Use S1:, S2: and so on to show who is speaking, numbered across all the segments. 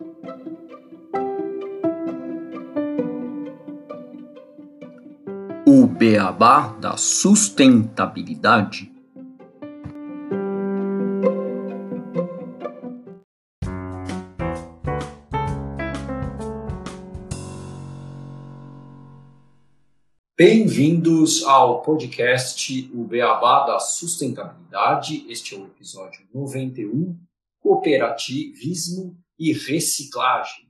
S1: O beabá da sustentabilidade. Bem-vindos ao podcast O Beabá da Sustentabilidade. Este é o episódio 91, Cooperativismo e Reciclagem.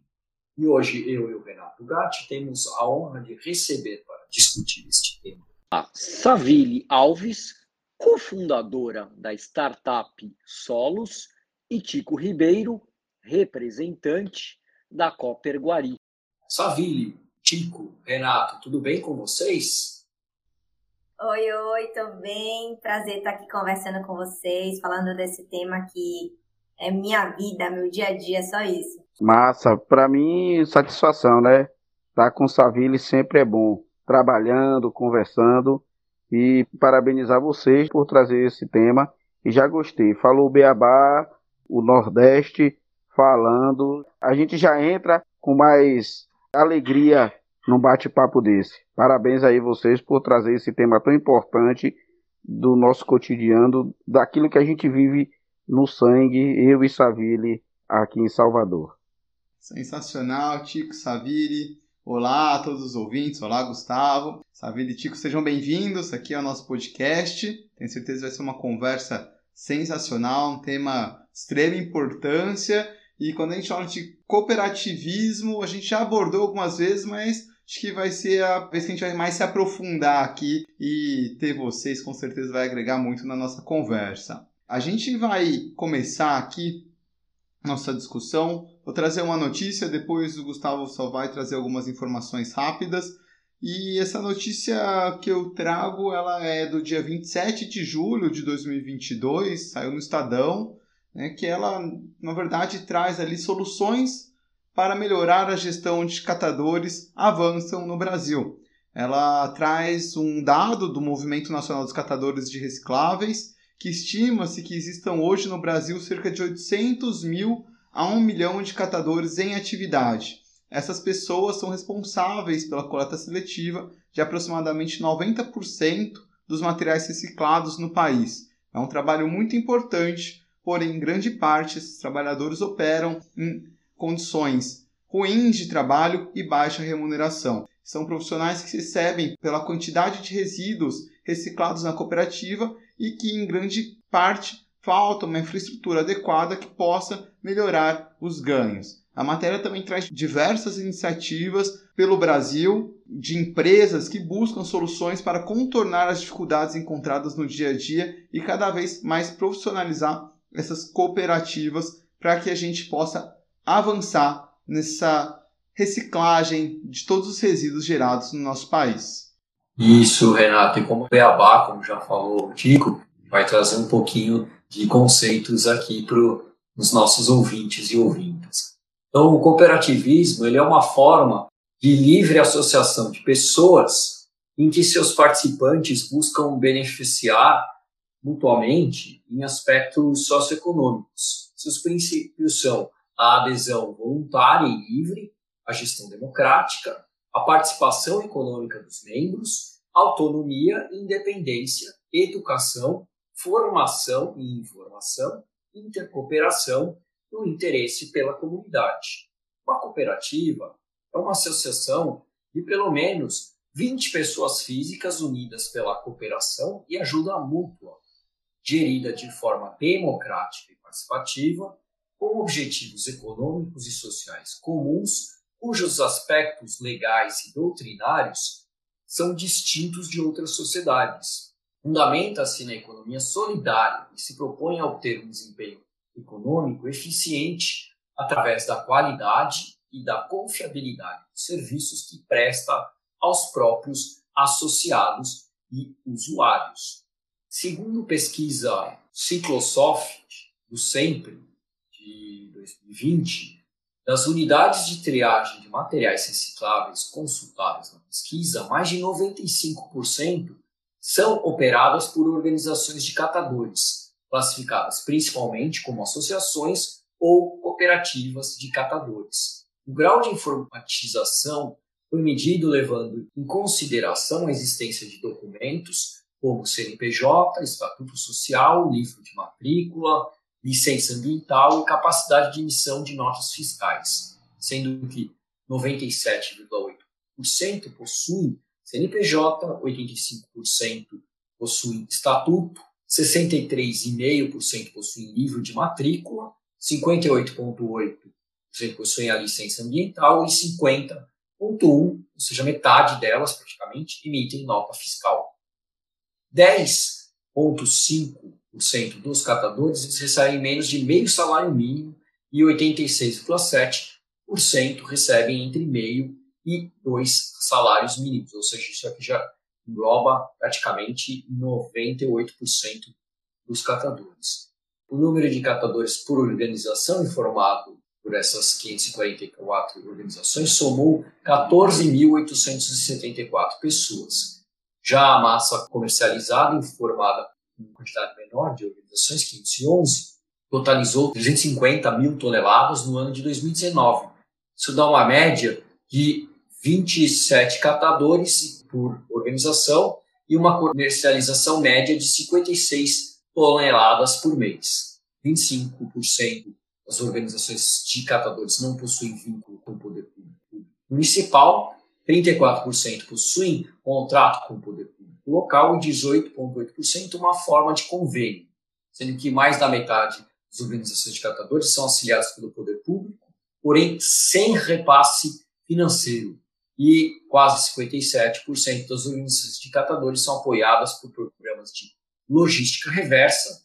S1: E hoje eu e o Renato Gatti temos a honra de receber para discutir este tema
S2: a Savile Alves, cofundadora da startup Solos, e Tico Ribeiro, representante da Cooper Guari.
S1: Savile, Tico, Renato, tudo bem com vocês?
S3: Oi, oi, tudo bem? Prazer estar aqui conversando com vocês, falando desse tema que é minha vida, meu dia a dia, só isso.
S4: Massa, para mim, satisfação, né? Tá com o Savile sempre é bom, trabalhando, conversando e parabenizar vocês por trazer esse tema. E já gostei. Falou o Beabá, o Nordeste falando. A gente já entra com mais alegria num bate-papo desse. Parabéns aí vocês por trazer esse tema tão importante do nosso cotidiano, daquilo que a gente vive no sangue, eu e Savile aqui em Salvador.
S5: Sensacional, Tico Savile. Olá a todos os ouvintes, olá Gustavo. Savile e Tico, sejam bem-vindos aqui ao nosso podcast. Tenho certeza que vai ser uma conversa sensacional, um tema de extrema importância. E quando a gente fala de cooperativismo, a gente já abordou algumas vezes, mas acho que vai ser a vez que a gente vai mais se aprofundar aqui e ter vocês com certeza vai agregar muito na nossa conversa. A gente vai começar aqui nossa discussão. Vou trazer uma notícia, depois o Gustavo só vai trazer algumas informações rápidas. E essa notícia que eu trago, ela é do dia 27 de julho de 2022, saiu no Estadão, né, que ela, na verdade, traz ali soluções para melhorar a gestão de catadores avançam no Brasil. Ela traz um dado do Movimento Nacional dos Catadores de Recicláveis, que estima-se que existam hoje no Brasil cerca de 800 mil a 1 milhão de catadores em atividade. Essas pessoas são responsáveis pela coleta seletiva de aproximadamente 90% dos materiais reciclados no país. É um trabalho muito importante, porém, em grande parte, esses trabalhadores operam em condições ruins de trabalho e baixa remuneração. São profissionais que recebem pela quantidade de resíduos reciclados na cooperativa e que, em grande parte, falta uma infraestrutura adequada que possa melhorar os ganhos. A matéria também traz diversas iniciativas pelo Brasil de empresas que buscam soluções para contornar as dificuldades encontradas no dia a dia e cada vez mais profissionalizar essas cooperativas para que a gente possa avançar nessa reciclagem de todos os resíduos gerados no nosso país.
S1: Isso, Renato. E como Beabá, como já falou o Tico, vai trazer um pouquinho de conceitos aqui para os nossos ouvintes e ouvintes. Então, o cooperativismo ele é uma forma de livre associação de pessoas em que seus participantes buscam beneficiar mutuamente em aspectos socioeconômicos. Seus princípios são a adesão voluntária e livre, a gestão democrática, a participação econômica dos membros, autonomia independência, educação, formação e informação, intercooperação e o interesse pela comunidade. Uma cooperativa é uma associação de pelo menos 20 pessoas físicas unidas pela cooperação e ajuda mútua, gerida de forma democrática e participativa, com objetivos econômicos e sociais comuns, cujos aspectos legais e doutrinários são distintos de outras sociedades. Fundamenta-se na economia solidária e se propõe a obter um desempenho econômico eficiente através da qualidade e da confiabilidade dos serviços que presta aos próprios associados e usuários. Segundo pesquisa Ciclosoft, do Sempre, de 2020, das unidades de triagem de materiais recicláveis consultadas na pesquisa, mais de 95% são operadas por organizações de catadores, classificadas principalmente como associações ou cooperativas de catadores. O grau de informatização foi medido levando em consideração a existência de documentos como CNPJ, Estatuto Social, livro de matrícula, licença ambiental e capacidade de emissão de notas fiscais, sendo que 97,8% possuem CNPJ, 85% possuem estatuto, 63,5% possuem livro de matrícula, 58,8% possuem a licença ambiental e 50,1%, ou seja, metade delas praticamente, emitem nota fiscal. 10,5% dos catadores recebem menos de meio salário mínimo e 86,7% recebem entre meio e dois salários mínimos, ou seja, isso aqui já engloba praticamente 98% dos catadores. O número de catadores por organização informado por essas 544 organizações somou 14.874 pessoas. Já a massa comercializada informada em quantidade menor de organizações, 511, totalizou 350 mil toneladas no ano de 2019. Isso dá uma média de 27 catadores por organização e uma comercialização média de 56 toneladas por mês. 25% das organizações de catadores não possuem vínculo com o poder público municipal, 34% possuem contrato com o poder público local e 18,8% uma forma de convênio, sendo que mais da metade das organizações de catadores são auxiliadas pelo poder público, porém sem repasse financeiro e quase 57% das organizações de catadores são apoiadas por programas de logística reversa,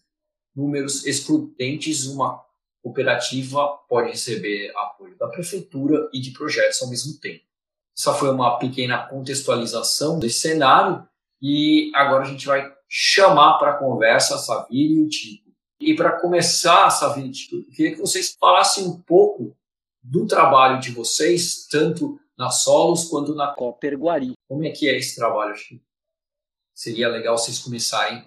S1: números excludentes, uma cooperativa pode receber apoio da prefeitura e de projetos ao mesmo tempo. Essa foi uma pequena contextualização desse cenário e agora a gente vai chamar para a conversa a Savile e o Tico. E para começar, Savile e Tico, eu queria que vocês falassem um pouco do trabalho de vocês, tanto na Solos quanto na
S2: Copper Guari.
S1: Como é que é esse trabalho? Acho que seria legal vocês começarem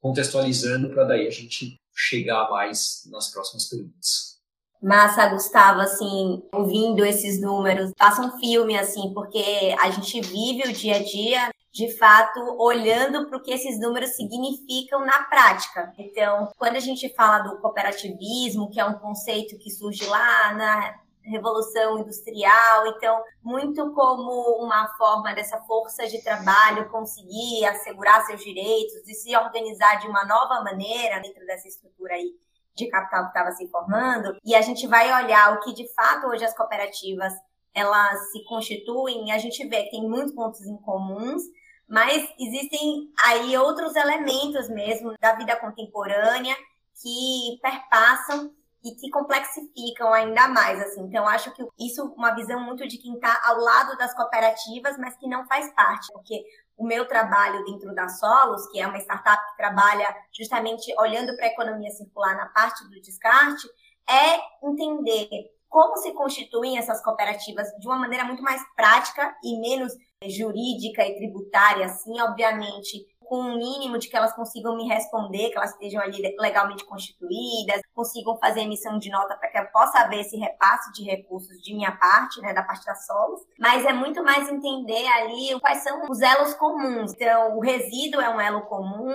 S1: contextualizando para daí a gente chegar mais nas próximas perguntas.
S3: Massa, Gustavo, assim, ouvindo esses números, passa um filme, assim, porque a gente vive o dia a dia, de fato, olhando para o que esses números significam na prática. Então, quando a gente fala do cooperativismo, que é um conceito que surge lá na revolução industrial, então muito como uma forma dessa força de trabalho conseguir assegurar seus direitos e se organizar de uma nova maneira dentro dessa estrutura aí de capital que estava se formando. E a gente vai olhar o que de fato hoje as cooperativas elas se constituem, a gente vê que tem muitos pontos em comuns, mas existem aí outros elementos mesmo da vida contemporânea que perpassam e que complexificam ainda mais, assim. Então, acho que isso uma visão muito de quem está ao lado das cooperativas, mas que não faz parte, porque o meu trabalho dentro da Solos, que é uma startup que trabalha justamente olhando para a economia circular na parte do descarte, é entender como se constituem essas cooperativas de uma maneira muito mais prática e menos jurídica e tributária, assim, obviamente, com um mínimo de que elas consigam me responder, que elas estejam ali legalmente constituídas, consigam fazer emissão de nota para que eu possa haver esse repasse de recursos de minha parte, né, da parte da Solos, mas é muito mais entender ali quais são os elos comuns. Então, o resíduo é um elo comum,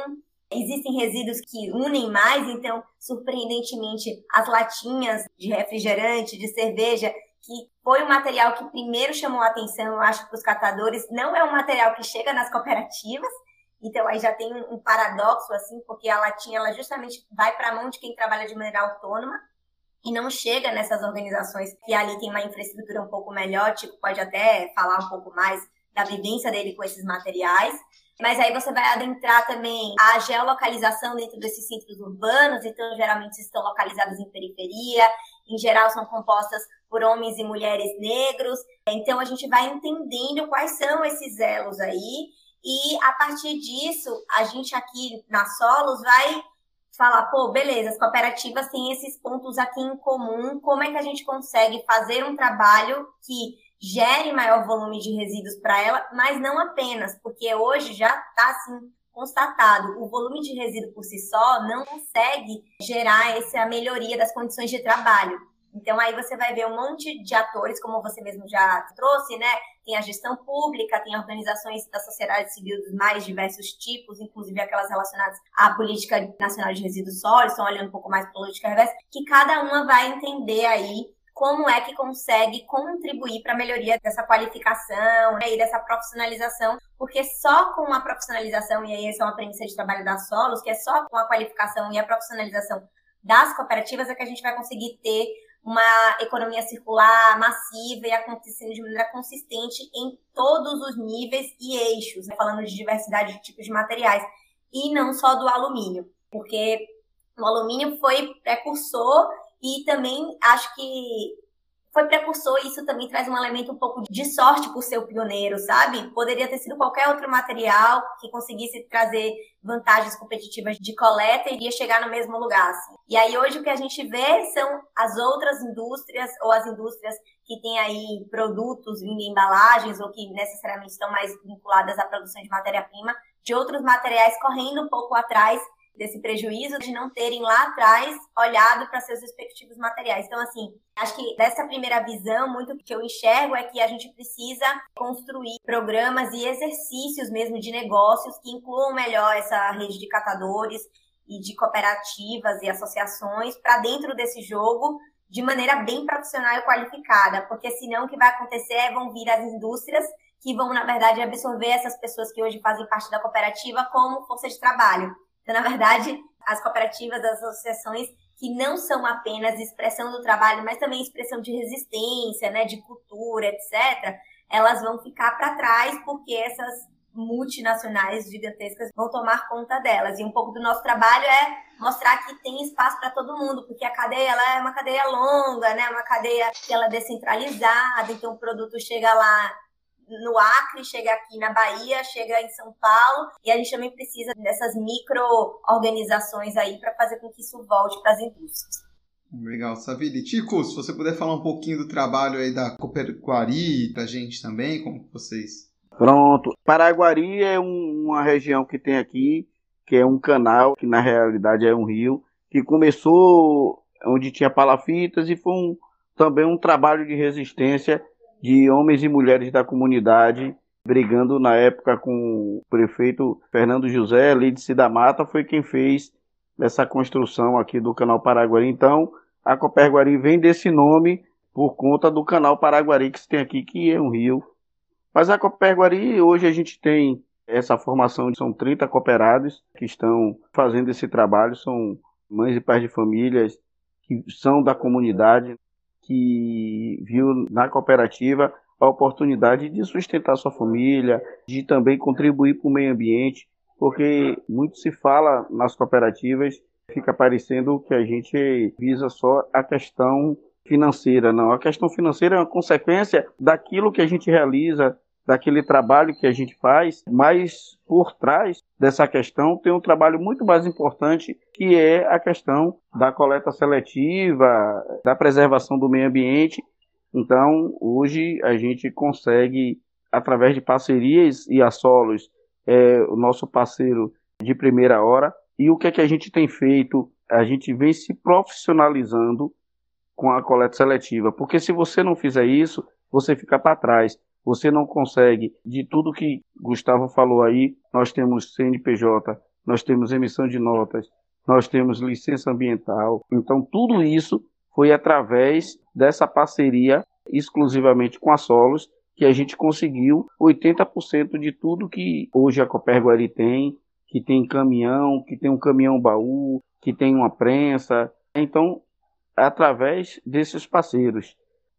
S3: Existem resíduos que unem mais, então, surpreendentemente, as latinhas de refrigerante, de cerveja, que foi o material que primeiro chamou a atenção, eu acho, para os catadores, não é um material que chega nas cooperativas, então aí já tem um paradoxo assim, porque a latinha ela justamente vai para a mão de quem trabalha de maneira autônoma e não chega nessas organizações que ali tem uma infraestrutura um pouco melhor, tipo, pode até falar um pouco mais da vivência dele com esses materiais. Mas aí você vai adentrar também a geolocalização dentro desses centros urbanos, então geralmente estão localizados em periferia, em geral são compostas por homens e mulheres negros. Então a gente vai entendendo quais são esses elos aí e a partir disso, a gente aqui na Solos vai falar, pô, beleza, as cooperativas têm esses pontos aqui em comum, como é que a gente consegue fazer um trabalho que gere maior volume de resíduos para ela, mas não apenas, porque hoje já está assim constatado, o volume de resíduo por si só não consegue gerar essa melhoria das condições de trabalho. Então aí você vai ver um monte de atores, como você mesmo já trouxe, né? Tem a gestão pública, tem organizações da sociedade civil dos mais diversos tipos, inclusive aquelas relacionadas à política nacional de resíduos sólidos, estão olhando um pouco mais para a política reversa, que cada uma vai entender aí como é que consegue contribuir para a melhoria dessa qualificação né, e dessa profissionalização, porque só com a profissionalização, e aí essa é uma premissa de trabalho da Solos, que é só com a qualificação e a profissionalização das cooperativas é que a gente vai conseguir ter uma economia circular massiva e acontecendo de maneira consistente em todos os níveis e eixos, né? falando de diversidade de tipos de materiais, e não só do alumínio, porque o alumínio foi precursor e também acho que foi precursor e isso também traz um elemento um pouco de sorte por ser o pioneiro, sabe? Poderia ter sido qualquer outro material que conseguisse trazer vantagens competitivas de coleta e iria chegar no mesmo lugar. Assim. E aí hoje o que a gente vê são as outras indústrias ou as indústrias que têm aí produtos vindo em embalagens ou que necessariamente estão mais vinculadas à produção de matéria-prima, de outros materiais correndo um pouco atrás desse prejuízo de não terem lá atrás olhado para seus respectivos materiais. Então, assim, acho que dessa primeira visão, muito que eu enxergo é que a gente precisa construir programas e exercícios mesmo de negócios que incluam melhor essa rede de catadores e de cooperativas e associações para dentro desse jogo de maneira bem profissional e qualificada, porque senão o que vai acontecer é vão vir as indústrias que vão, na verdade, absorver essas pessoas que hoje fazem parte da cooperativa como força de trabalho. Então, na verdade, as cooperativas, as associações que não são apenas expressão do trabalho, mas também expressão de resistência, né, de cultura, etc., elas vão ficar para trás porque essas multinacionais gigantescas vão tomar conta delas. E um pouco do nosso trabalho é mostrar que tem espaço para todo mundo, porque a cadeia ela é uma cadeia longa, né? Uma cadeia que ela é descentralizada, então o produto chega lá no Acre, chega aqui na Bahia, chega em São Paulo, e a gente também precisa dessas micro-organizações aí para fazer com que isso volte para as indústrias.
S5: Legal, Savili. Tico, se você puder falar um pouquinho do trabalho aí da Coperquari para a gente também, como vocês...
S4: Pronto. Paraguari é um, uma região que tem aqui, que é um canal, que na realidade é um rio, que começou onde tinha palafitas e foi um, também um trabalho de resistência de homens e mulheres da comunidade brigando na época com o prefeito Fernando José, Lídice da Mata, foi quem fez essa construção aqui do canal Paraguari. Então, a Coperguari vem desse nome por conta do canal Paraguari que se tem aqui, que é um rio. Mas a Coperguari, hoje a gente tem essa formação, são 30 cooperados que estão fazendo esse trabalho, são mães e pais de famílias que são da comunidade, que viu na cooperativa a oportunidade de sustentar sua família, de também contribuir para o meio ambiente, porque muito se fala nas cooperativas, fica parecendo que a gente visa só a questão financeira, não. A questão financeira é uma consequência daquilo que a gente realiza daquele trabalho que a gente faz, mas por trás dessa questão tem um trabalho muito mais importante, que é a questão da coleta seletiva, da preservação do meio ambiente. Então, hoje a gente consegue, através de parcerias, e a Solos é o nosso parceiro de primeira hora. E o que é que a gente tem feito? A gente vem se profissionalizando com a coleta seletiva, porque se você não fizer isso, você fica para trás você não consegue, de tudo que Gustavo falou aí, nós temos CNPJ, nós temos emissão de notas, nós temos licença ambiental. Então, tudo isso foi através dessa parceria exclusivamente com a Solos que a gente conseguiu 80% de tudo que hoje a Coperguari tem, que tem caminhão, que tem um caminhão baú, que tem uma prensa. Então, através desses parceiros.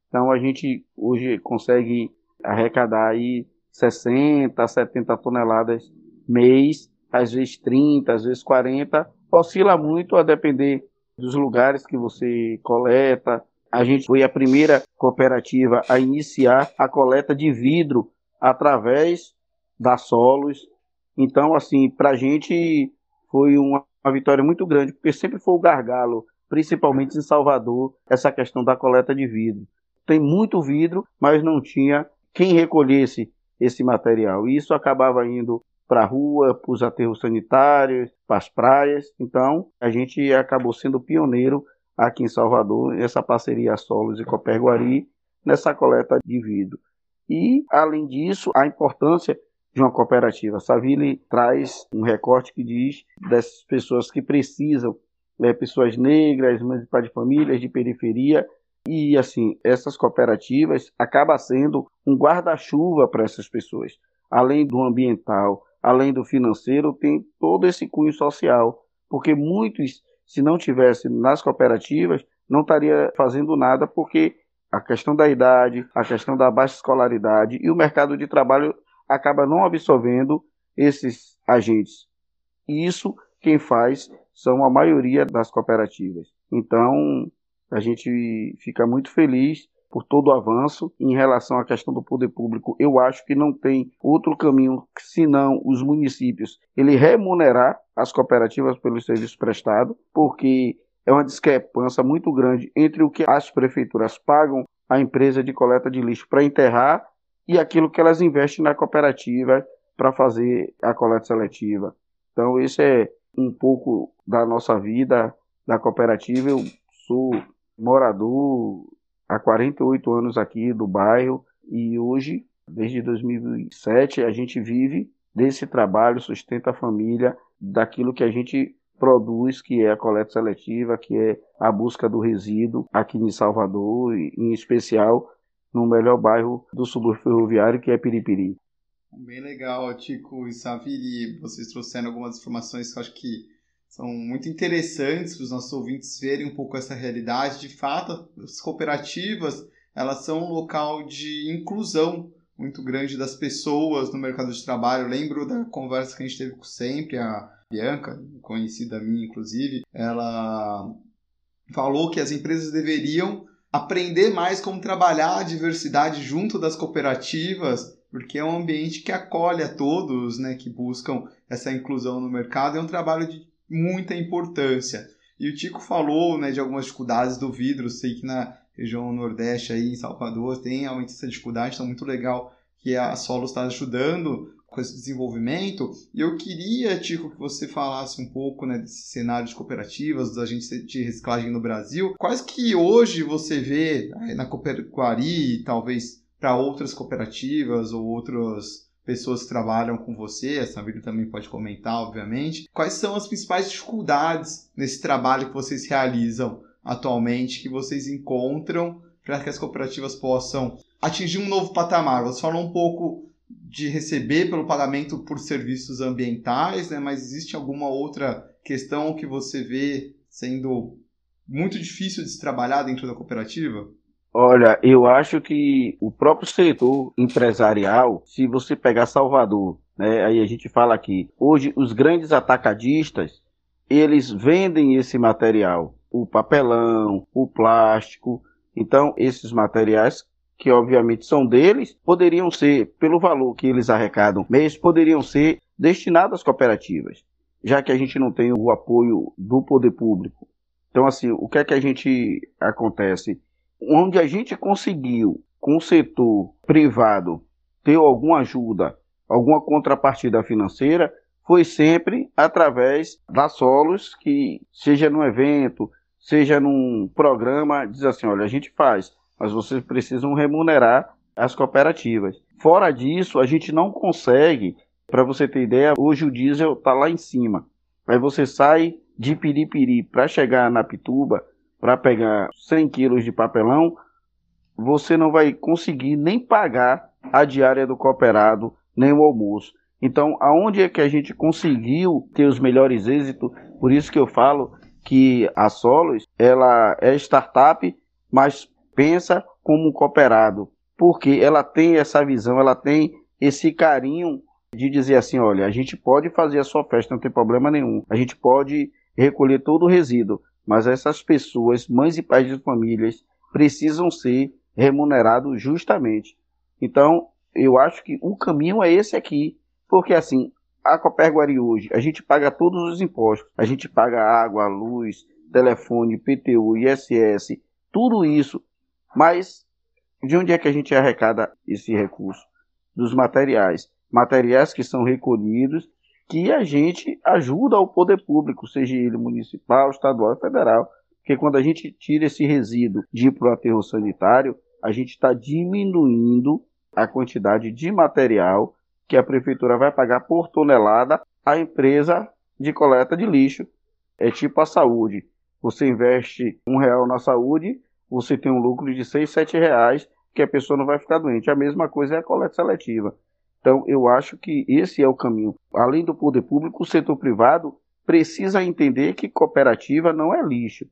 S4: Então, a gente hoje consegue arrecadar aí 60, 70 toneladas mês, às vezes 30, às vezes 40, oscila muito a depender dos lugares que você coleta. A gente foi a primeira cooperativa a iniciar a coleta de vidro através da Solos. Então, assim, para a gente foi uma, uma vitória muito grande, porque sempre foi o gargalo, principalmente em Salvador, essa questão da coleta de vidro. Tem muito vidro, mas não tinha quem recolhesse esse material. E isso acabava indo para a rua, para os aterros sanitários, para as praias. Então, a gente acabou sendo pioneiro aqui em Salvador, essa parceria Solos e Coperguari, nessa coleta de vidro. E, além disso, a importância de uma cooperativa. Saville traz um recorte que diz dessas pessoas que precisam, né, pessoas negras, mães de famílias de periferia, e assim, essas cooperativas acaba sendo um guarda-chuva para essas pessoas. Além do ambiental, além do financeiro, tem todo esse cunho social, porque muitos, se não tivessem nas cooperativas, não estaria fazendo nada porque a questão da idade, a questão da baixa escolaridade e o mercado de trabalho acaba não absorvendo esses agentes. E isso quem faz são a maioria das cooperativas. Então, a gente fica muito feliz por todo o avanço em relação à questão do poder público. Eu acho que não tem outro caminho senão os municípios ele remunerar as cooperativas pelos serviços prestados, porque é uma discrepância muito grande entre o que as prefeituras pagam à empresa de coleta de lixo para enterrar e aquilo que elas investem na cooperativa para fazer a coleta seletiva. Então, esse é um pouco da nossa vida da cooperativa. Eu sou morador há 48 anos aqui do bairro e hoje, desde 2007, a gente vive desse trabalho, sustenta a família, daquilo que a gente produz, que é a coleta seletiva, que é a busca do resíduo aqui em Salvador, em especial no melhor bairro do subúrbio ferroviário, que é Piripiri.
S5: Bem legal, Tico e Saviri. Vocês trouxeram algumas informações que eu acho que são muito interessantes para os nossos ouvintes verem um pouco essa realidade. De fato, as cooperativas elas são um local de inclusão muito grande das pessoas no mercado de trabalho. Eu lembro da conversa que a gente teve com sempre, a Bianca, conhecida minha inclusive, ela falou que as empresas deveriam aprender mais como trabalhar a diversidade junto das cooperativas, porque é um ambiente que acolhe a todos, né, que buscam essa inclusão no mercado, é um trabalho de muita importância. E o Tico falou, né, de algumas dificuldades do vidro, sei que na região nordeste aí em Salvador tem realmente essa dificuldade, então muito legal que a Solo está ajudando com esse desenvolvimento. E eu queria, Tico, que você falasse um pouco né, desse cenário de cooperativas, dos agentes de reciclagem no Brasil. Quais que hoje você vê na Cooperaquari, talvez para outras cooperativas ou outras pessoas que trabalham com você, essa vídeo também pode comentar, obviamente. Quais são as principais dificuldades nesse trabalho que vocês realizam atualmente, que vocês encontram para que as cooperativas possam atingir um novo patamar? Você falou um pouco de receber pelo pagamento por serviços ambientais, né? mas existe alguma outra questão que você vê sendo muito difícil de se trabalhar dentro da cooperativa?
S4: Olha, eu acho que o próprio setor empresarial, se você pegar Salvador, né, aí a gente fala aqui, hoje os grandes atacadistas, eles vendem esse material, o papelão, o plástico, então esses materiais que obviamente são deles, poderiam ser, pelo valor que eles arrecadam mês, poderiam ser destinados às cooperativas, já que a gente não tem o apoio do poder público. Então, assim, o que é que a gente acontece? Onde a gente conseguiu, com o setor privado, ter alguma ajuda, alguma contrapartida financeira, foi sempre através da Solos, que seja num evento, seja num programa, diz assim, olha, a gente faz mas vocês precisam remunerar as cooperativas. Fora disso, a gente não consegue, para você ter ideia, hoje o diesel está lá em cima. Aí você sai de Piripiri para chegar na Pituba, para pegar 100 quilos de papelão, você não vai conseguir nem pagar a diária do cooperado, nem o almoço. Então, aonde é que a gente conseguiu ter os melhores êxitos? Por isso que eu falo que a Solos, ela é startup, mas pensa como um cooperado, porque ela tem essa visão, ela tem esse carinho de dizer assim, olha, a gente pode fazer a sua festa, não tem problema nenhum. A gente pode recolher todo o resíduo, mas essas pessoas, mães e pais de famílias, precisam ser remunerados justamente. Então, eu acho que o caminho é esse aqui, porque assim, a Coperguari hoje, a gente paga todos os impostos, a gente paga água, luz, telefone, PTU, ISS, tudo isso mas de onde é que a gente arrecada esse recurso? Dos materiais. materiais que são recolhidos, que a gente ajuda o poder público, seja ele municipal, estadual, federal, porque quando a gente tira esse resíduo de ir para o aterro sanitário, a gente está diminuindo a quantidade de material que a prefeitura vai pagar por tonelada à empresa de coleta de lixo. É tipo a saúde. Você investe um real na saúde, você tem um lucro de seis, sete reais que a pessoa não vai ficar doente. A mesma coisa é a coleta seletiva. Então, eu acho que esse é o caminho. Além do poder público, o setor privado precisa entender que cooperativa não é lixo.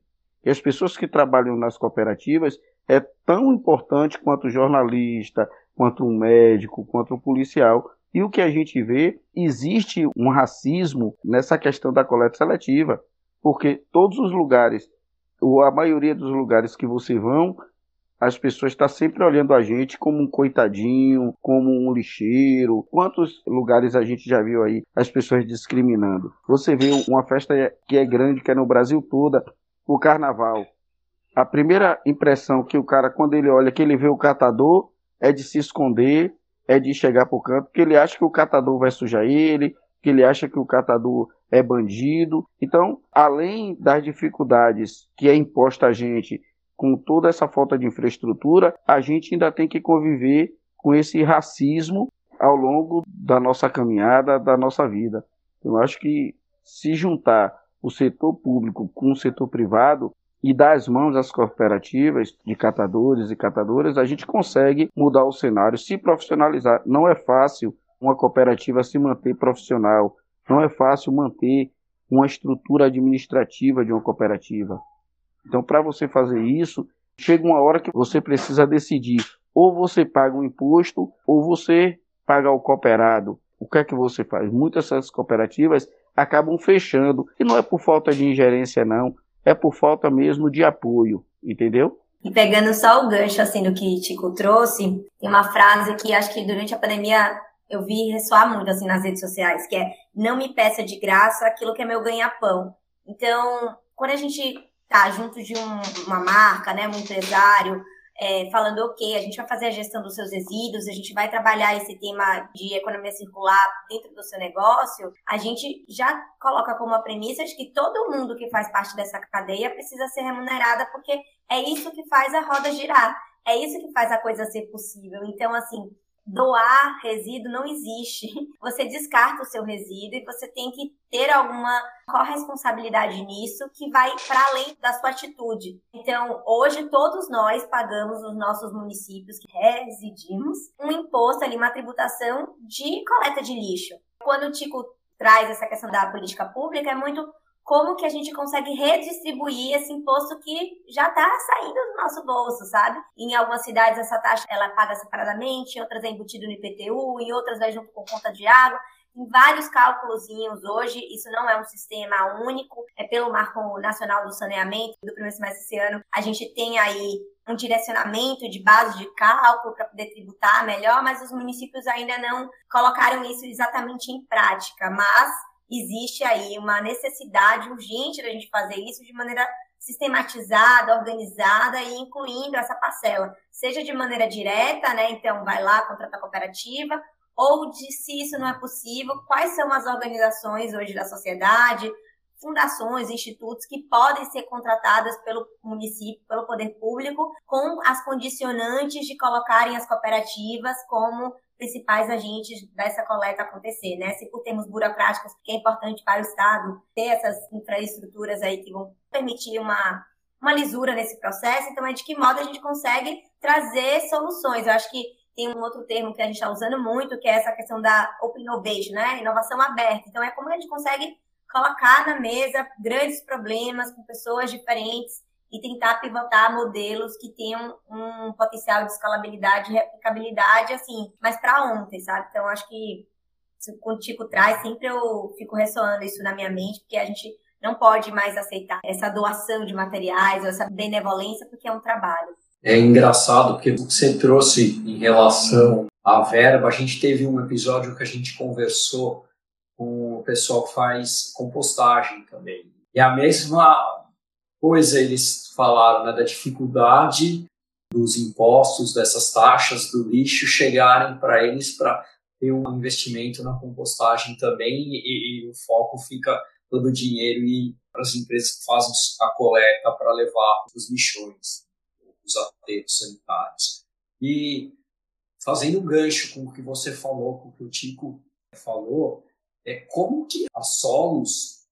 S4: E as pessoas que trabalham nas cooperativas é tão importante quanto o jornalista, quanto um médico, quanto um policial. E o que a gente vê, existe um racismo nessa questão da coleta seletiva, porque todos os lugares, ou a maioria dos lugares que você vão, as pessoas estão tá sempre olhando a gente como um coitadinho, como um lixeiro. Quantos lugares a gente já viu aí as pessoas discriminando? Você vê uma festa que é grande, que é no Brasil toda, o carnaval. A primeira impressão que o cara, quando ele olha, que ele vê o catador, é de se esconder, é de chegar pro canto, porque ele acha que o catador vai sujar ele, que ele acha que o catador é bandido. Então, além das dificuldades que é imposta a gente com toda essa falta de infraestrutura, a gente ainda tem que conviver com esse racismo ao longo da nossa caminhada, da nossa vida. Eu acho que se juntar o setor público com o setor privado e dar as mãos às cooperativas de catadores e catadoras, a gente consegue mudar o cenário, se profissionalizar. Não é fácil uma cooperativa se manter profissional, não é fácil manter uma estrutura administrativa de uma cooperativa. Então, para você fazer isso, chega uma hora que você precisa decidir: ou você paga um imposto, ou você paga o cooperado. O que é que você faz? Muitas dessas cooperativas acabam fechando. E não é por falta de ingerência, não. É por falta mesmo de apoio, entendeu?
S3: E pegando só o gancho assim do que Tico trouxe, tem uma frase que acho que durante a pandemia eu vi ressoar muito assim nas redes sociais, que é não me peça de graça aquilo que é meu ganha-pão. Então, quando a gente tá junto de um, uma marca, né, um empresário, é, falando, ok, a gente vai fazer a gestão dos seus resíduos, a gente vai trabalhar esse tema de economia circular dentro do seu negócio, a gente já coloca como a premissa de que todo mundo que faz parte dessa cadeia precisa ser remunerada, porque é isso que faz a roda girar, é isso que faz a coisa ser possível. Então, assim, doar resíduo não existe. Você descarta o seu resíduo e você tem que ter alguma corresponsabilidade nisso que vai para além da sua atitude. Então, hoje todos nós pagamos nos nossos municípios que residimos um imposto ali, uma tributação de coleta de lixo. Quando o Tico traz essa questão da política pública, é muito como que a gente consegue redistribuir esse imposto que já está saindo do nosso bolso, sabe? Em algumas cidades essa taxa ela paga separadamente, em outras é embutido no IPTU, em outras vai junto com conta de água. Em vários cálculozinhos hoje, isso não é um sistema único, é pelo Marco Nacional do Saneamento, do primeiro semestre desse ano, a gente tem aí um direcionamento de base de cálculo para poder tributar melhor, mas os municípios ainda não colocaram isso exatamente em prática, mas existe aí uma necessidade urgente da gente fazer isso de maneira sistematizada, organizada e incluindo essa parcela, seja de maneira direta, né? Então, vai lá, contrata a cooperativa, ou de se isso não é possível, quais são as organizações hoje da sociedade, fundações, institutos que podem ser contratadas pelo município, pelo poder público, com as condicionantes de colocarem as cooperativas como principais agentes dessa coleta acontecer, né? Se por termos burocráticos, que é importante para o Estado ter essas infraestruturas aí que vão permitir uma, uma lisura nesse processo, então é de que modo a gente consegue trazer soluções. Eu acho que tem um outro termo que a gente está usando muito, que é essa questão da open innovation, né? Inovação aberta. Então é como a gente consegue colocar na mesa grandes problemas com pessoas diferentes e tentar pivotar modelos que tenham um potencial de escalabilidade e replicabilidade, assim, mas para ontem, sabe? Então, acho que quando o Tico traz, sempre eu fico ressoando isso na minha mente, porque a gente não pode mais aceitar essa doação de materiais, ou essa benevolência, porque é um trabalho.
S1: É engraçado, porque você trouxe em relação à verba, a gente teve um episódio que a gente conversou com o pessoal que faz compostagem também. E a mesma Pois eles falaram né, da dificuldade dos impostos, dessas taxas do lixo chegarem para eles para tem um investimento na compostagem também e, e o foco fica todo o dinheiro e para as empresas que fazem a coleta para levar os lixões, os aterros sanitários. E fazendo um gancho com o que você falou, com o que o Tico falou, é como que a Solos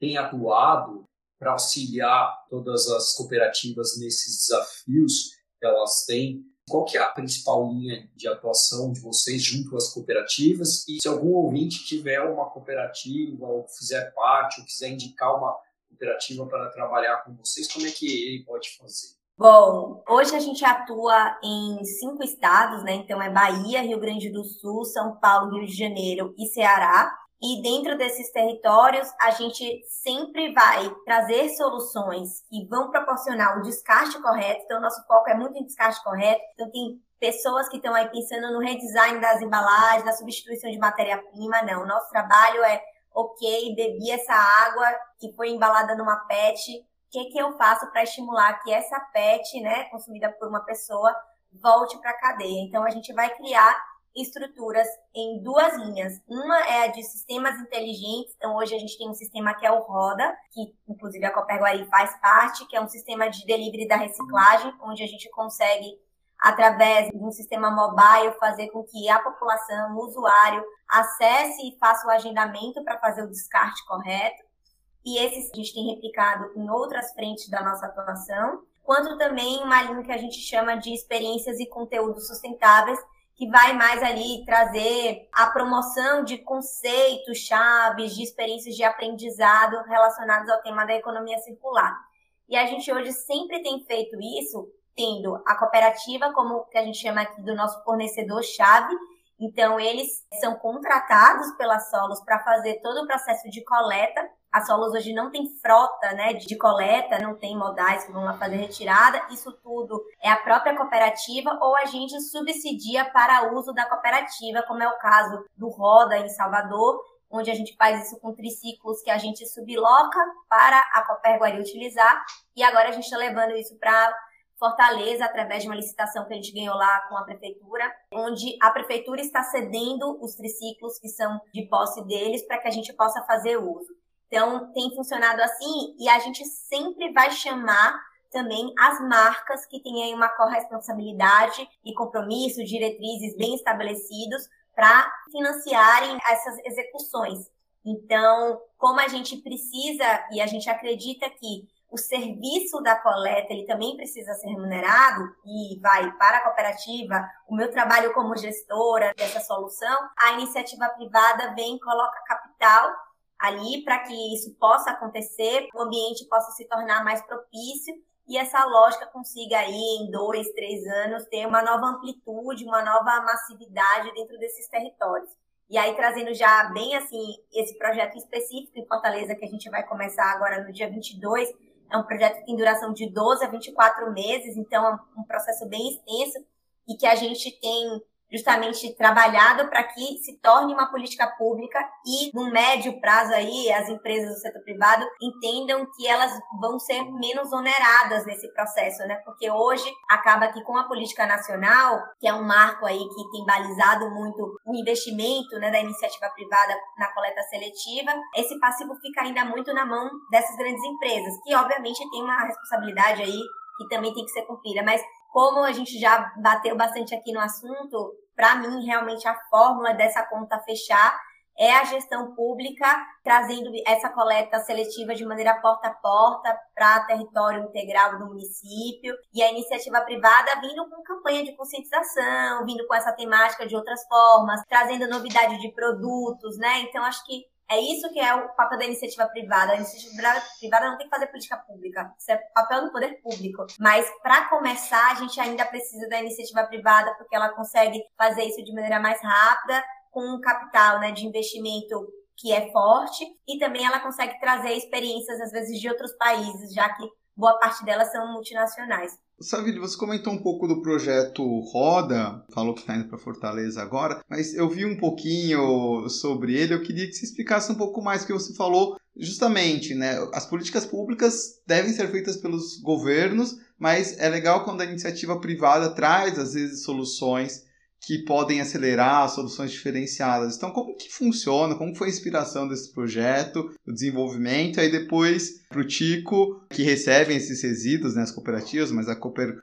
S1: tem atuado para auxiliar todas as cooperativas nesses desafios que elas têm qual que é a principal linha de atuação de vocês junto às cooperativas? E se algum ouvinte tiver uma cooperativa ou fizer parte ou quiser indicar uma cooperativa para trabalhar com vocês, como é que ele pode fazer?
S3: Bom, hoje a gente atua em cinco estados, né? Então é Bahia, Rio Grande do Sul, São Paulo, Rio de Janeiro e Ceará. E dentro desses territórios, a gente sempre vai trazer soluções que vão proporcionar o descarte correto. Então, nosso foco é muito em descarte correto. Então, tem pessoas que estão aí pensando no redesign das embalagens, na substituição de matéria-prima. Não, nosso trabalho é, ok, bebi essa água que foi embalada numa PET. O que, que eu faço para estimular que essa PET, né, consumida por uma pessoa, volte para a cadeia? Então, a gente vai criar estruturas em duas linhas. Uma é a de sistemas inteligentes, então hoje a gente tem um sistema que é o Roda, que inclusive a Coperguari faz parte, que é um sistema de delivery da reciclagem, onde a gente consegue através de um sistema mobile fazer com que a população, o usuário, acesse e faça o agendamento para fazer o descarte correto. E esses a gente tem replicado em outras frentes da nossa atuação, quanto também uma linha que a gente chama de experiências e conteúdos sustentáveis, que vai mais ali trazer a promoção de conceitos chaves, de experiências de aprendizado relacionados ao tema da economia circular. E a gente hoje sempre tem feito isso, tendo a cooperativa como que a gente chama aqui do nosso fornecedor chave. Então eles são contratados pela Solos para fazer todo o processo de coleta a Solos hoje não tem frota né, de coleta, não tem modais que vão lá fazer retirada. Isso tudo é a própria cooperativa ou a gente subsidia para uso da cooperativa, como é o caso do Roda em Salvador, onde a gente faz isso com triciclos que a gente subloca para a Coperguari utilizar. E agora a gente está levando isso para Fortaleza, através de uma licitação que a gente ganhou lá com a prefeitura, onde a prefeitura está cedendo os triciclos que são de posse deles para que a gente possa fazer uso. Então, tem funcionado assim e a gente sempre vai chamar também as marcas que têm aí uma corresponsabilidade e compromisso, diretrizes bem estabelecidos para financiarem essas execuções. Então, como a gente precisa e a gente acredita que o serviço da coleta ele também precisa ser remunerado e vai para a cooperativa, o meu trabalho como gestora dessa solução, a iniciativa privada vem coloca capital ali para que isso possa acontecer, o ambiente possa se tornar mais propício e essa lógica consiga aí em dois, três anos ter uma nova amplitude, uma nova massividade dentro desses territórios. E aí trazendo já bem assim esse projeto específico em Fortaleza que a gente vai começar agora no dia 22, é um projeto que tem duração de 12 a 24 meses, então é um processo bem extenso e que a gente tem justamente trabalhado para que se torne uma política pública e no médio prazo aí as empresas do setor privado entendam que elas vão ser menos oneradas nesse processo, né? Porque hoje acaba que com a política nacional, que é um marco aí que tem balizado muito o investimento, né, da iniciativa privada na coleta seletiva, esse passivo fica ainda muito na mão dessas grandes empresas, que obviamente tem uma responsabilidade aí que também tem que ser cumprida, mas como a gente já bateu bastante aqui no assunto, para mim, realmente, a fórmula dessa conta fechar é a gestão pública trazendo essa coleta seletiva de maneira porta a porta para território integral do município e a iniciativa privada vindo com campanha de conscientização, vindo com essa temática de outras formas, trazendo novidade de produtos, né? Então acho que é isso que é o papel da iniciativa privada. A iniciativa privada não tem que fazer política pública. Isso é papel do poder público. Mas, para começar, a gente ainda precisa da iniciativa privada, porque ela consegue fazer isso de maneira mais rápida, com um capital né, de investimento que é forte, e também ela consegue trazer experiências, às vezes, de outros países, já que boa parte delas são multinacionais.
S5: Savile, você comentou um pouco do projeto Roda, falou que está indo para Fortaleza agora, mas eu vi um pouquinho sobre ele, eu queria que você explicasse um pouco mais, porque você falou justamente, né, as políticas públicas devem ser feitas pelos governos, mas é legal quando a iniciativa privada traz, às vezes, soluções que podem acelerar soluções diferenciadas. Então, como que funciona? Como foi a inspiração desse projeto, o desenvolvimento? Aí depois, para o Tico, que recebem esses resíduos, né, as cooperativas, mas a Cooper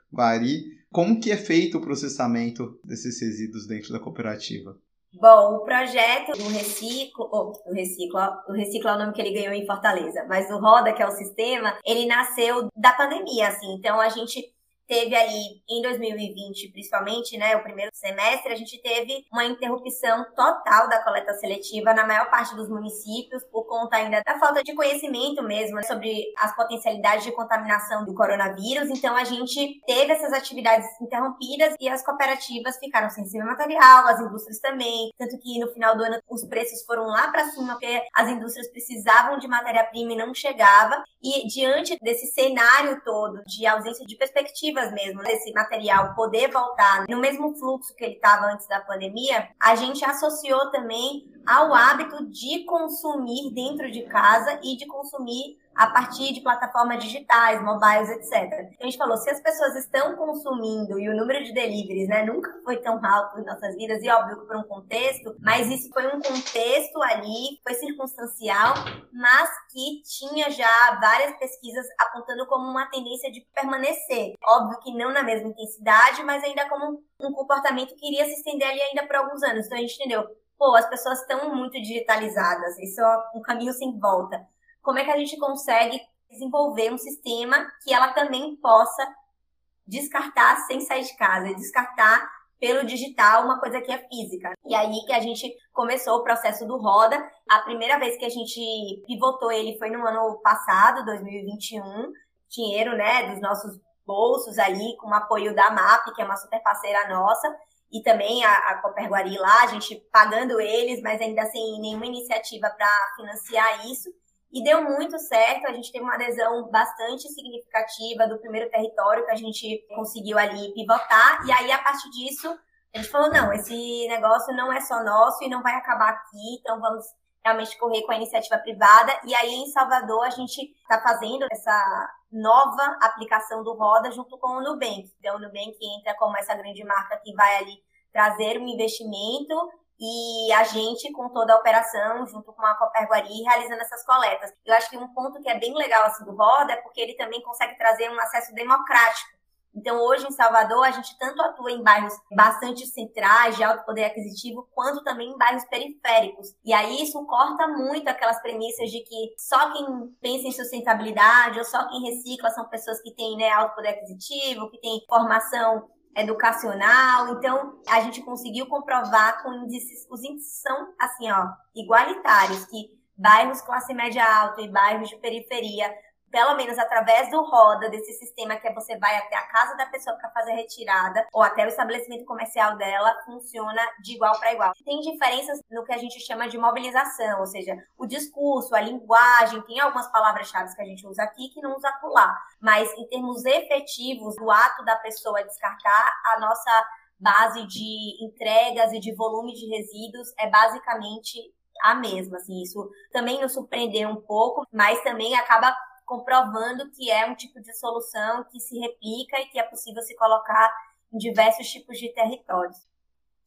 S5: como que é feito o processamento desses resíduos dentro da cooperativa?
S3: Bom, o projeto do Reciclo, oh, do Reciclo, o Reciclo é o nome que ele ganhou em Fortaleza, mas o Roda, que é o sistema, ele nasceu da pandemia, assim. Então a gente teve ali em 2020, principalmente, né, o primeiro semestre, a gente teve uma interrupção total da coleta seletiva na maior parte dos municípios por conta ainda da falta de conhecimento mesmo né, sobre as potencialidades de contaminação do coronavírus. Então a gente teve essas atividades interrompidas e as cooperativas ficaram sem esse material, as indústrias também, tanto que no final do ano os preços foram lá para cima porque as indústrias precisavam de matéria-prima e não chegava. E diante desse cenário todo de ausência de perspectiva mesmo, desse material poder voltar no mesmo fluxo que ele estava antes da pandemia, a gente associou também ao hábito de consumir dentro de casa e de consumir a partir de plataformas digitais, mobiles, etc. Então, a gente falou, se as pessoas estão consumindo e o número de deliveries, né, nunca foi tão alto em nossas vidas, e óbvio que por um contexto, mas isso foi um contexto ali, foi circunstancial, mas que tinha já várias pesquisas apontando como uma tendência de permanecer. Óbvio que não na mesma intensidade, mas ainda como um comportamento que iria se estender ali ainda por alguns anos. Então a gente entendeu, pô, as pessoas estão muito digitalizadas, isso é um caminho sem volta como é que a gente consegue desenvolver um sistema que ela também possa descartar sem sair de casa, descartar pelo digital uma coisa que é física. E aí que a gente começou o processo do Roda. A primeira vez que a gente pivotou ele foi no ano passado, 2021. Dinheiro, né, dos nossos bolsos ali, com o apoio da MAP, que é uma super parceira nossa, e também a, a Coperguari lá, a gente pagando eles, mas ainda sem nenhuma iniciativa para financiar isso. E deu muito certo, a gente teve uma adesão bastante significativa do primeiro território que a gente conseguiu ali pivotar. E aí, a partir disso, a gente falou: não, esse negócio não é só nosso e não vai acabar aqui, então vamos realmente correr com a iniciativa privada. E aí, em Salvador, a gente está fazendo essa nova aplicação do Roda junto com o Nubank. Então, o Nubank entra como essa grande marca que vai ali trazer um investimento e a gente com toda a operação, junto com a Coperguari, realizando essas coletas. Eu acho que um ponto que é bem legal assim do Roda é porque ele também consegue trazer um acesso democrático. Então, hoje em Salvador, a gente tanto atua em bairros bastante centrais, de alto poder aquisitivo, quanto também em bairros periféricos. E aí isso corta muito aquelas premissas de que só quem pensa em sustentabilidade ou só quem recicla são pessoas que têm né, alto poder aquisitivo, que têm formação educacional. Então, a gente conseguiu comprovar com índices, os índices são assim, ó, igualitários, que bairros classe média alta e bairros de periferia pelo menos através do roda, desse sistema que é você vai até a casa da pessoa para fazer a retirada, ou até o estabelecimento comercial dela, funciona de igual para igual. Tem diferenças no que a gente chama de mobilização, ou seja, o discurso, a linguagem, tem algumas palavras-chave que a gente usa aqui que não usa lá. Mas em termos efetivos, do ato da pessoa descartar, a nossa base de entregas e de volume de resíduos é basicamente a mesma, assim, isso também nos surpreendeu um pouco, mas também acaba comprovando que é um tipo de solução que se replica e que é possível se colocar em diversos tipos de territórios.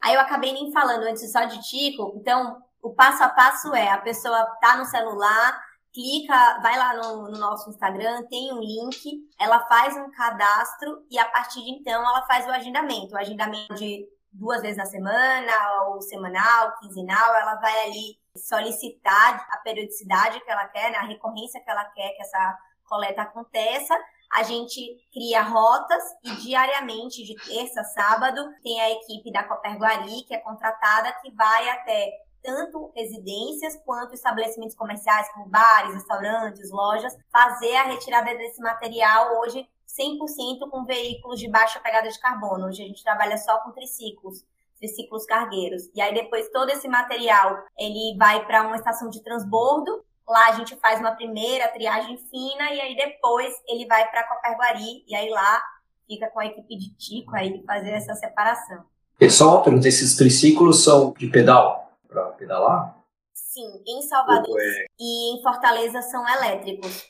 S3: Aí eu acabei nem falando antes só de Tico, então o passo a passo é a pessoa tá no celular, clica, vai lá no, no, nosso Instagram, tem um link, ela faz um cadastro e a partir de então ela faz o agendamento, o agendamento de duas vezes na semana, ou semanal, quinzenal, ela vai ali solicitar a periodicidade que ela quer, né, a recorrência que ela quer que essa coleta aconteça. A gente cria rotas e diariamente, de terça a sábado, tem a equipe da Coperguari, que é contratada, que vai até tanto residências quanto estabelecimentos comerciais, como bares, restaurantes, lojas, fazer a retirada desse material hoje 100% com veículos de baixa pegada de carbono. Hoje a gente trabalha só com triciclos triciclos cargueiros. E aí depois todo esse material ele vai para uma estação de transbordo. Lá a gente faz uma primeira triagem fina e aí depois ele vai para Coperguari e aí lá fica com a equipe de Tico aí fazer essa separação.
S1: Pessoal, pergunta, esses triciclos são de pedal para pedalar?
S3: Sim, em Salvador é... e em Fortaleza são elétricos.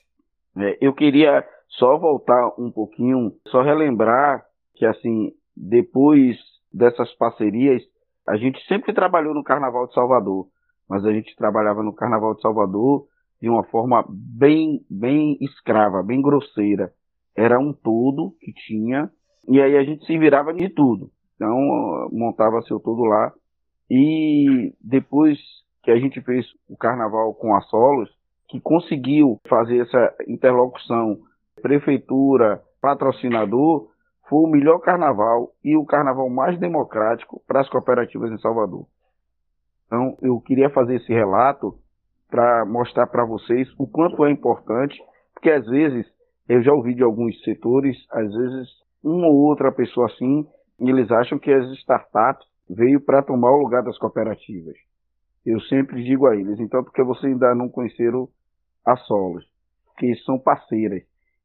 S4: É, eu queria só voltar um pouquinho, só relembrar que assim, depois dessas parcerias, a gente sempre trabalhou no Carnaval de Salvador, mas a gente trabalhava no Carnaval de Salvador de uma forma bem, bem escrava, bem grosseira. Era um todo que tinha, e aí a gente se virava de tudo. Então, montava seu todo lá. E depois que a gente fez o carnaval com a Solos, que conseguiu fazer essa interlocução prefeitura, patrocinador, foi o melhor carnaval e o carnaval mais democrático para as cooperativas em Salvador. Então, eu queria fazer esse relato para mostrar para vocês o quanto é importante, porque às vezes eu já ouvi de alguns setores, às vezes uma ou outra pessoa assim, eles acham que as startups veio para tomar o lugar das cooperativas. Eu sempre digo a eles, então porque vocês ainda não conheceram a Solos, que são parceiras.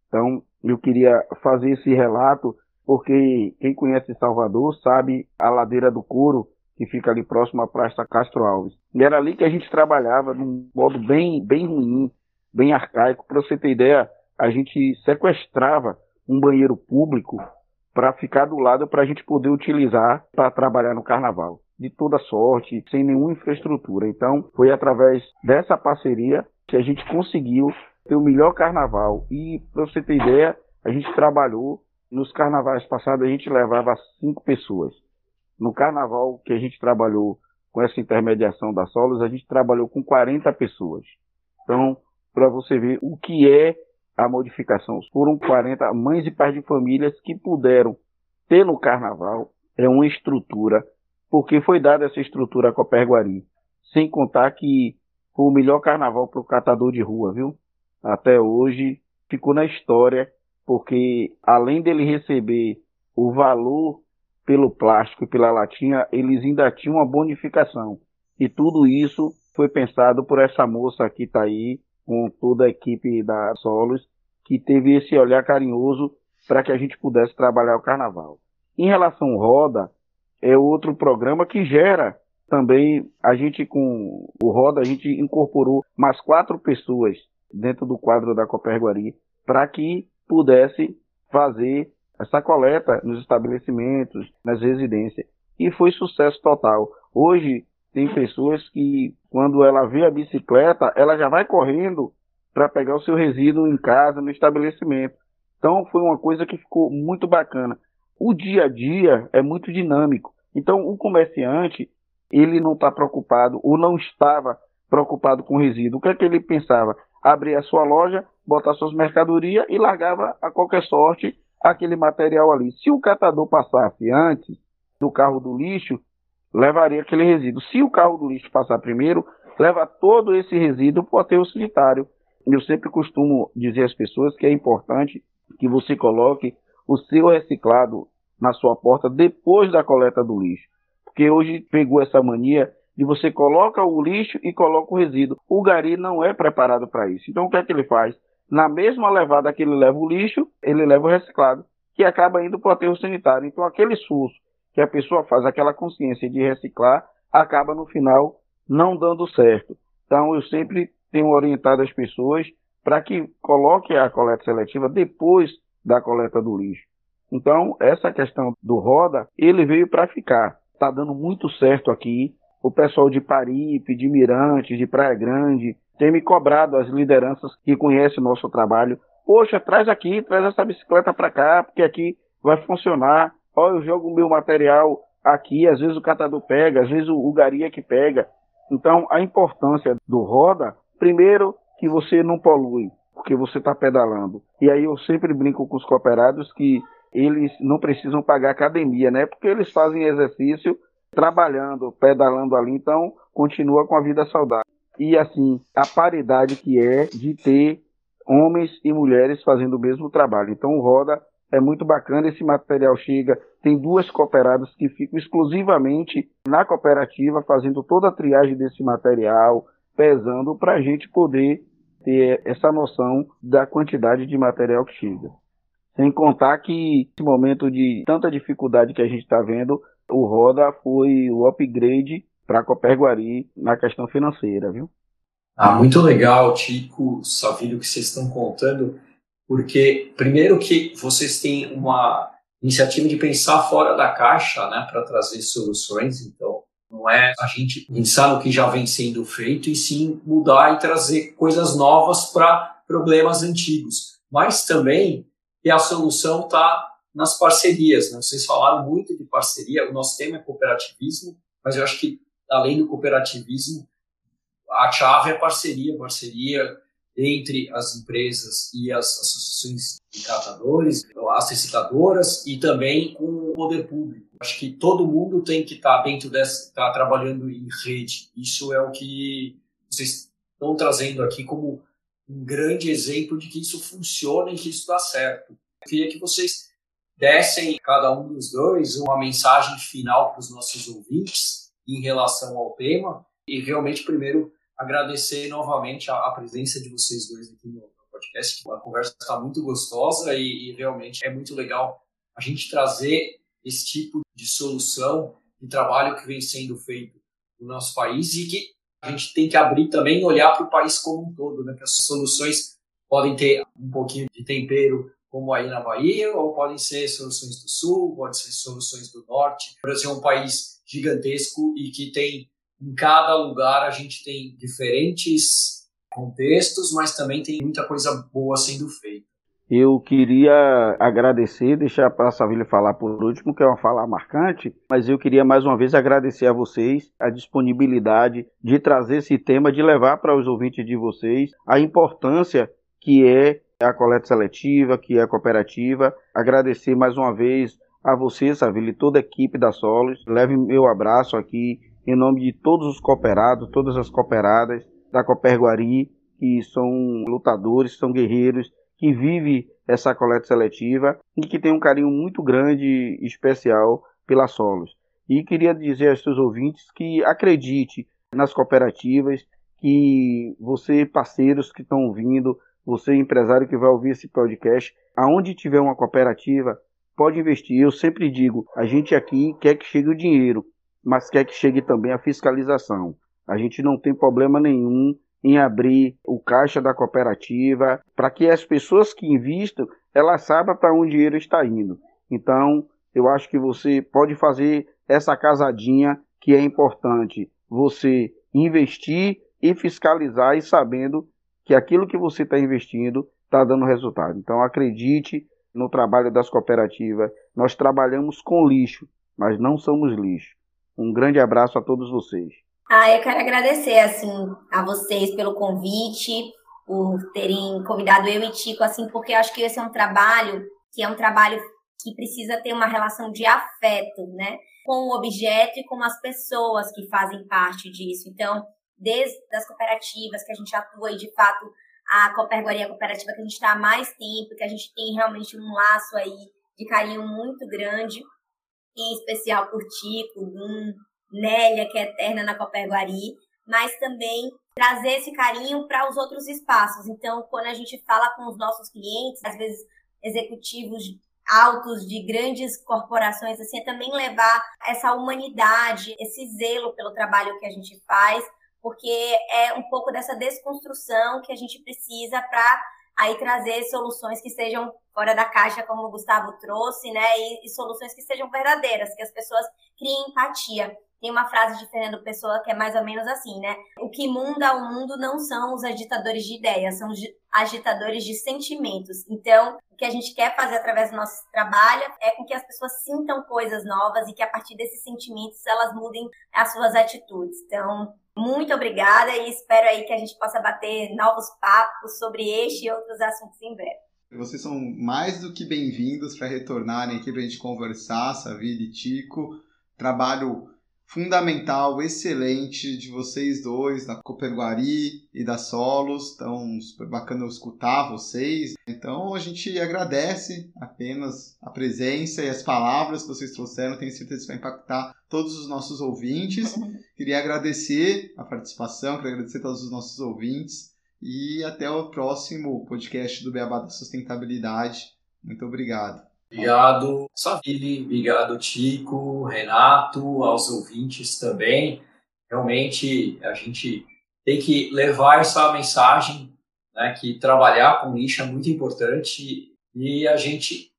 S4: Então, eu queria fazer esse relato porque quem conhece Salvador sabe a ladeira do Couro, que fica ali próximo à Praça Castro Alves. E era ali que a gente trabalhava de um modo bem, bem ruim, bem arcaico. Para você ter ideia, a gente sequestrava um banheiro público para ficar do lado para a gente poder utilizar para trabalhar no carnaval. De toda sorte, sem nenhuma infraestrutura. Então, foi através dessa parceria que a gente conseguiu ter o melhor carnaval. E, para você ter ideia, a gente trabalhou. Nos carnavais passados, a gente levava cinco pessoas. No carnaval que a gente trabalhou com essa intermediação da Solos, a gente trabalhou com 40 pessoas. Então, para você ver o que é a modificação. Foram 40 mães e pais de famílias que puderam ter no carnaval é uma estrutura, porque foi dada essa estrutura a Coperguari. Sem contar que foi o melhor carnaval para o catador de rua, viu? Até hoje ficou na história, porque além dele receber o valor pelo plástico e pela latinha, eles ainda tinham uma bonificação. E tudo isso foi pensado por essa moça que está aí, com toda a equipe da Solos, que teve esse olhar carinhoso para que a gente pudesse trabalhar o carnaval. Em relação Roda, é outro programa que gera também, a gente com o Roda, a gente incorporou mais quatro pessoas dentro do quadro da Coperguari para que pudesse fazer essa coleta nos estabelecimentos, nas residências. E foi sucesso total. Hoje, tem pessoas que, quando ela vê a bicicleta, ela já vai correndo para pegar o seu resíduo em casa, no estabelecimento. Então, foi uma coisa que ficou muito bacana. O dia a dia é muito dinâmico. Então, o comerciante, ele não está preocupado, ou não estava preocupado com resíduo. O que é que ele pensava? Abrir a sua loja, botar suas mercadorias e largava a qualquer sorte aquele material ali. Se o catador passasse antes do carro do lixo, levaria aquele resíduo. Se o carro do lixo passar primeiro, leva todo esse resíduo para o aterro sanitário. Eu sempre costumo dizer às pessoas que é importante que você coloque o seu reciclado na sua porta depois da coleta do lixo. Porque hoje pegou essa mania de você coloca o lixo e coloca o resíduo. O gari não é preparado para isso. Então o que é que ele faz? Na mesma levada que ele leva o lixo, ele leva o reciclado, que acaba indo para o aterro sanitário. Então aquele esforço que a pessoa faz aquela consciência de reciclar, acaba no final não dando certo. Então eu sempre tenho orientado as pessoas para que coloque a coleta seletiva depois da coleta do lixo. Então, essa questão do roda, ele veio para ficar. Está dando muito certo aqui. O pessoal de Paripe, de Mirantes, de Praia Grande, tem me cobrado as lideranças que conhecem o nosso trabalho. Poxa, traz aqui, traz essa bicicleta para cá, porque aqui vai funcionar ó, eu jogo meu material aqui, às vezes o catador pega, às vezes o, o gari é que pega. Então, a importância do roda, primeiro, que você não polui, porque você está pedalando. E aí eu sempre brinco com os cooperados que eles não precisam pagar academia, né? Porque eles fazem exercício trabalhando, pedalando ali, então continua com a vida saudável. E assim, a paridade que é de ter homens e mulheres fazendo o mesmo trabalho. Então o Roda é muito bacana. Esse material chega, tem duas cooperadas que ficam exclusivamente na cooperativa fazendo toda a triagem desse material, pesando para a gente poder ter essa noção da quantidade de material que chega. Sem contar que nesse momento de tanta dificuldade que a gente está vendo, o Roda foi o upgrade para Coperguari na questão financeira, viu?
S1: Ah, muito legal, Tico, Savilho, que vocês estão contando porque, primeiro, que vocês têm uma iniciativa de pensar fora da caixa, né, para trazer soluções. Então, não é a gente pensar no que já vem sendo feito e sim mudar e trazer coisas novas para problemas antigos. Mas também que a solução está nas parcerias. Né? Vocês falaram muito de parceria, o nosso tema é cooperativismo, mas eu acho que além do cooperativismo, a chave é parceria, parceria entre as empresas e as associações de catadores, as recicladoras e também com o poder público. Acho que todo mundo tem que estar dentro dessa, estar trabalhando em rede. Isso é o que vocês estão trazendo aqui como um grande exemplo de que isso funciona e que isso dá certo. Eu queria que vocês dessem, cada um dos dois, uma mensagem final para os nossos ouvintes em relação ao tema e realmente primeiro agradecer novamente a, a presença de vocês dois aqui no, podcast. A conversa está muito gostosa e, e realmente é muito legal a gente trazer esse tipo de solução de trabalho que vem sendo feito no nosso país e que a gente tem que abrir também e olhar para o país como um todo, né? Que as soluções podem ter um pouquinho de tempero, como aí na Bahia, ou podem ser soluções do Sul, podem ser soluções do Norte. O Brasil é um país gigantesco e que tem em cada lugar a gente tem diferentes contextos, mas também tem muita coisa boa sendo feita.
S4: Eu queria agradecer, deixar para a Savilha falar por último, que é uma fala marcante, mas eu queria mais uma vez agradecer a vocês a disponibilidade de trazer esse tema, de levar para os ouvintes de vocês a importância que é a coleta seletiva, que é a cooperativa. Agradecer mais uma vez a você, Savilha, e toda a equipe da Solos. Leve meu abraço aqui em nome de todos os cooperados, todas as cooperadas da Coperguari, que são lutadores, são guerreiros, que vivem essa coleta seletiva e que tem um carinho muito grande e especial pela Solos. E queria dizer aos seus ouvintes que acredite nas cooperativas, que você, parceiros que estão ouvindo, você, empresário que vai ouvir esse podcast, aonde tiver uma cooperativa, pode investir. Eu sempre digo, a gente aqui quer que chegue o dinheiro, mas quer que chegue também a fiscalização. A gente não tem problema nenhum em abrir o caixa da cooperativa para que as pessoas que investam elas saibam para onde o dinheiro está indo. Então, eu acho que você pode fazer essa casadinha que é importante. Você investir e fiscalizar e sabendo que aquilo que você está investindo está dando resultado. Então, acredite no trabalho das cooperativas. Nós trabalhamos com lixo, mas não somos lixo. Um grande abraço a todos vocês.
S3: Ah, eu quero agradecer assim a vocês pelo convite, por terem convidado eu e Tico, assim, porque eu acho que esse é um trabalho que é um trabalho que precisa ter uma relação de afeto, né, com o objeto e com as pessoas que fazem parte disso. Então, desde as cooperativas que a gente atua e de fato a Coperguaria Cooperativa que a gente está há mais tempo, que a gente tem realmente um laço aí de carinho muito grande em especial por Tico, Dum, Nélia, que é eterna na Coperguari, mas também trazer esse carinho para os outros espaços. Então, quando a gente fala com os nossos clientes, às vezes executivos altos de grandes corporações, assim, é também levar essa humanidade, esse zelo pelo trabalho que a gente faz, porque é um pouco dessa desconstrução que a gente precisa para aí trazer soluções que sejam fora da caixa, como o Gustavo trouxe, né? E, e, soluções que sejam verdadeiras, que as pessoas criem empatia. Tem uma frase de Fernando Pessoa que é mais ou menos assim, né? O que munda o mundo não são os agitadores de ideias, são os agitadores de sentimentos. Então, o que a gente quer fazer através do nosso trabalho é com que as pessoas sintam coisas novas e que a partir desses sentimentos elas mudem as suas atitudes. Então, muito obrigada e espero aí que a gente possa bater novos papos sobre este e outros assuntos em breve.
S5: Vocês são mais do que bem-vindos para retornarem aqui para a gente conversar, Savile e Tico. Trabalho fundamental, excelente de vocês dois, da Coperguari e da Solos. Então, super bacana escutar vocês. Então, a gente agradece apenas a presença e as palavras que vocês trouxeram. Tenho certeza que vai impactar todos os nossos ouvintes. Queria agradecer a participação, queria agradecer a todos os nossos ouvintes. E até o próximo podcast do Beabá da Sustentabilidade. Muito obrigado.
S1: Obrigado, Savile, obrigado, Tico, Renato, aos ouvintes também. Realmente, a gente tem que levar essa mensagem, né, que trabalhar com lixo é muito importante e a gente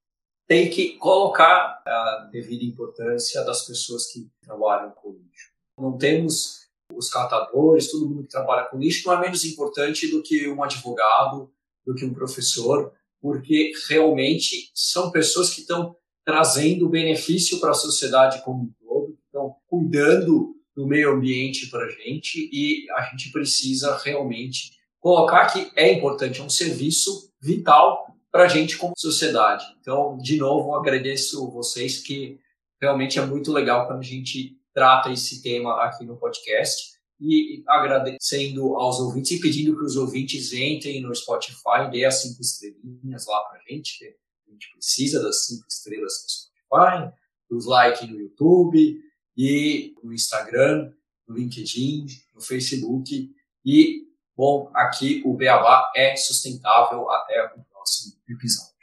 S1: tem que colocar a devida importância das pessoas que trabalham com lixo. Não temos os catadores, todo mundo que trabalha com lixo não é menos importante do que um advogado, do que um professor, porque realmente são pessoas que estão trazendo benefício para a sociedade como um todo, estão cuidando do meio ambiente para a gente e a gente precisa realmente colocar que é importante, é um serviço vital para a gente como sociedade. Então, de novo, agradeço vocês que realmente é muito legal quando a gente trata esse tema aqui no podcast e agradecendo aos ouvintes e pedindo que os ouvintes entrem no Spotify, dê as cinco estrelinhas lá para a gente, que a gente precisa das cinco estrelas no Spotify, os likes no YouTube e no Instagram, no LinkedIn, no Facebook. E, bom, aqui o Beabá é sustentável até o próximo episódio.